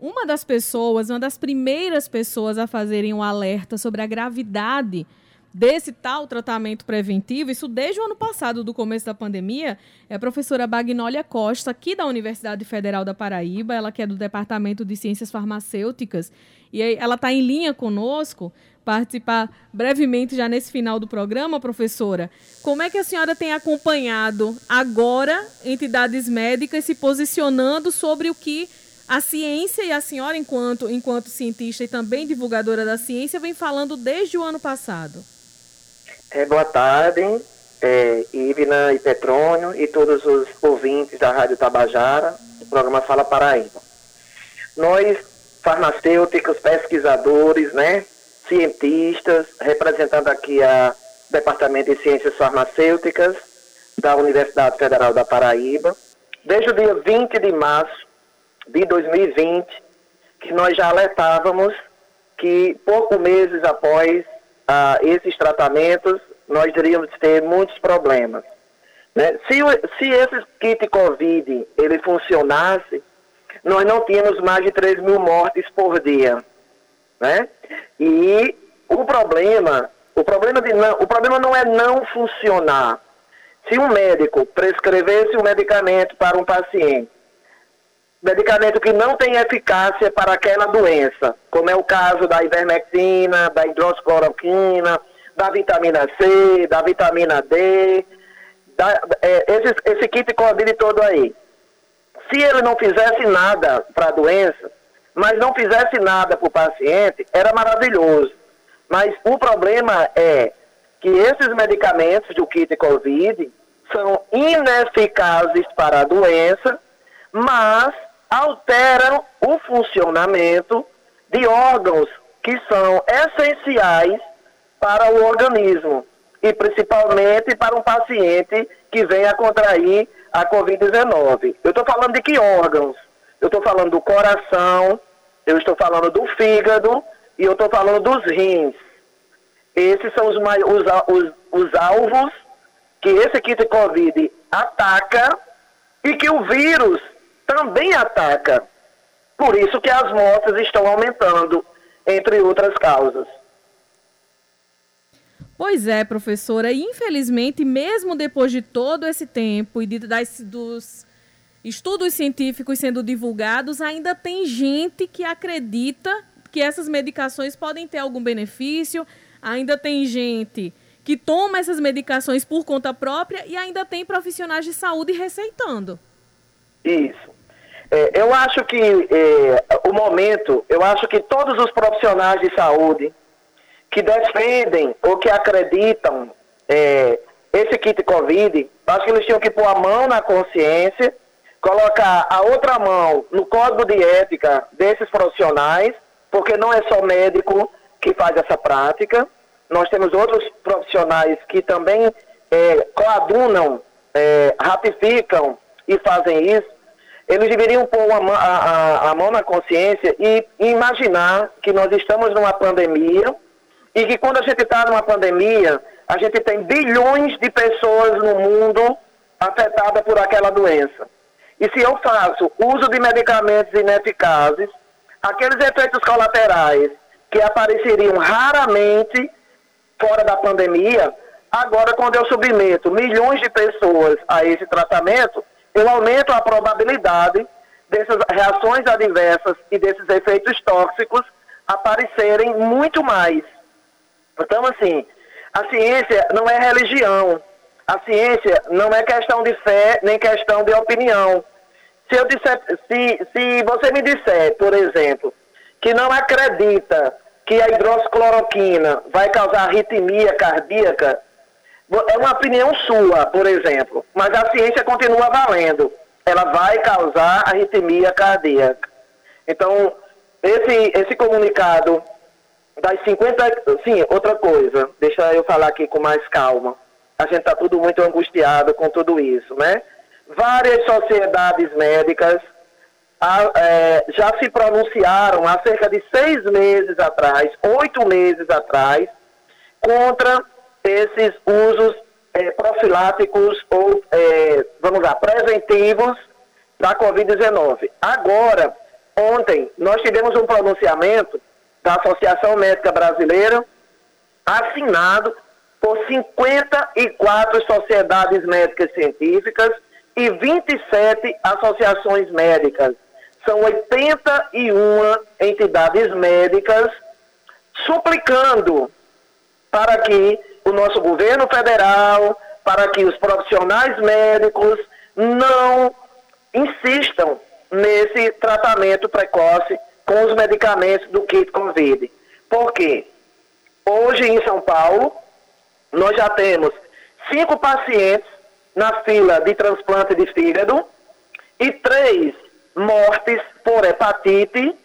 uma das pessoas, uma das primeiras pessoas a fazerem um alerta sobre a gravidade desse tal tratamento preventivo, isso desde o ano passado, do começo da pandemia, é a professora Bagnolia Costa, aqui da Universidade Federal da Paraíba, ela que é do Departamento de Ciências Farmacêuticas, e ela está em linha conosco, participar brevemente já nesse final do programa, professora. Como é que a senhora tem acompanhado agora entidades médicas se posicionando sobre o que a ciência e a senhora, enquanto, enquanto cientista e também divulgadora da ciência, vem falando desde o ano passado? É, boa tarde, é, Ivna e Petrônio e todos os ouvintes da Rádio Tabajara, do programa Fala Paraíba. Nós, farmacêuticos, pesquisadores, né, cientistas, representando aqui a Departamento de Ciências Farmacêuticas da Universidade Federal da Paraíba, desde o dia 20 de março de 2020, que nós já alertávamos que poucos meses após a esses tratamentos, nós iríamos ter muitos problemas. Né? Se, se esse kit Covid ele funcionasse, nós não tínhamos mais de 3 mil mortes por dia. Né? E o problema, o problema, de não, o problema não é não funcionar. Se um médico prescrevesse um medicamento para um paciente, medicamento que não tem eficácia para aquela doença, como é o caso da ivermectina, da hidroxicloroquina, da vitamina C, da vitamina D, da, é, esse, esse kit Covid todo aí. Se ele não fizesse nada para a doença, mas não fizesse nada para o paciente, era maravilhoso. Mas o problema é que esses medicamentos do kit Covid são ineficazes para a doença, mas alteram o funcionamento de órgãos que são essenciais para o organismo e principalmente para um paciente que venha contrair a Covid-19. Eu estou falando de que órgãos? Eu estou falando do coração, eu estou falando do fígado e eu estou falando dos rins. Esses são os, os, os, os alvos que esse kit Covid ataca e que o vírus também ataca. Por isso que as mortes estão aumentando, entre outras causas. Pois é, professora. Infelizmente, mesmo depois de todo esse tempo e de, das, dos estudos científicos sendo divulgados, ainda tem gente que acredita que essas medicações podem ter algum benefício. Ainda tem gente que toma essas medicações por conta própria e ainda tem profissionais de saúde receitando. Isso. É, eu acho que é, o momento, eu acho que todos os profissionais de saúde que defendem ou que acreditam é, esse kit Covid, acho que eles tinham que pôr a mão na consciência, colocar a outra mão no código de ética desses profissionais, porque não é só médico que faz essa prática, nós temos outros profissionais que também é, coadunam, é, ratificam e fazem isso eles deveriam pôr a, a, a mão na consciência e imaginar que nós estamos numa pandemia e que quando a gente está numa pandemia, a gente tem bilhões de pessoas no mundo afetadas por aquela doença. E se eu faço uso de medicamentos ineficazes, aqueles efeitos colaterais que apareceriam raramente fora da pandemia, agora quando eu submeto milhões de pessoas a esse tratamento, eu aumento a probabilidade dessas reações adversas e desses efeitos tóxicos aparecerem muito mais. Então, assim, a ciência não é religião. A ciência não é questão de fé nem questão de opinião. Se, eu disser, se, se você me disser, por exemplo, que não acredita que a hidroxicloroquina vai causar arritmia cardíaca, é uma opinião sua, por exemplo, mas a ciência continua valendo. Ela vai causar arritmia cardíaca. Então, esse, esse comunicado das 50. Sim, outra coisa, deixa eu falar aqui com mais calma. A gente está tudo muito angustiado com tudo isso, né? Várias sociedades médicas a, é, já se pronunciaram há cerca de seis meses atrás, oito meses atrás, contra esses usos é, profiláticos ou, é, vamos lá, preventivos da Covid-19. Agora, ontem nós tivemos um pronunciamento da Associação Médica Brasileira, assinado por 54 sociedades médicas científicas e 27 associações médicas. São 81 entidades médicas suplicando para que o nosso governo federal, para que os profissionais médicos não insistam nesse tratamento precoce com os medicamentos do kit Covid. Por quê? Hoje em São Paulo, nós já temos cinco pacientes na fila de transplante de fígado e três mortes por hepatite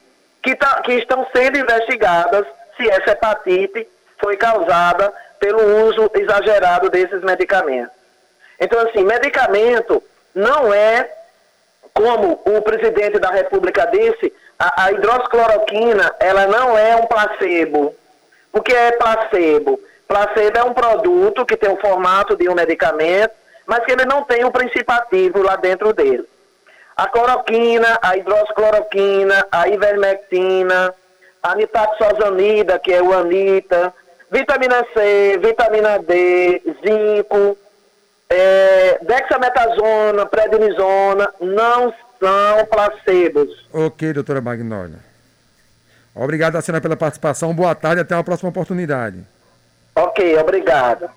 que, tá, que estão sendo investigadas se essa hepatite foi causada pelo uso exagerado desses medicamentos. Então, assim, medicamento não é, como o presidente da República disse, a, a hidroxicloroquina, ela não é um placebo. O que é placebo? Placebo é um produto que tem o formato de um medicamento, mas que ele não tem o princípio ativo lá dentro dele. A cloroquina, a hidroxicloroquina, a ivermectina, a nitaxosanida, que é o anita, vitamina C, vitamina D, zinco, é, dexametasona, prednisona, não são placebos. Ok, doutora Magnólia. Obrigado, a senhora, pela participação. Boa tarde, até uma próxima oportunidade. Ok, obrigado.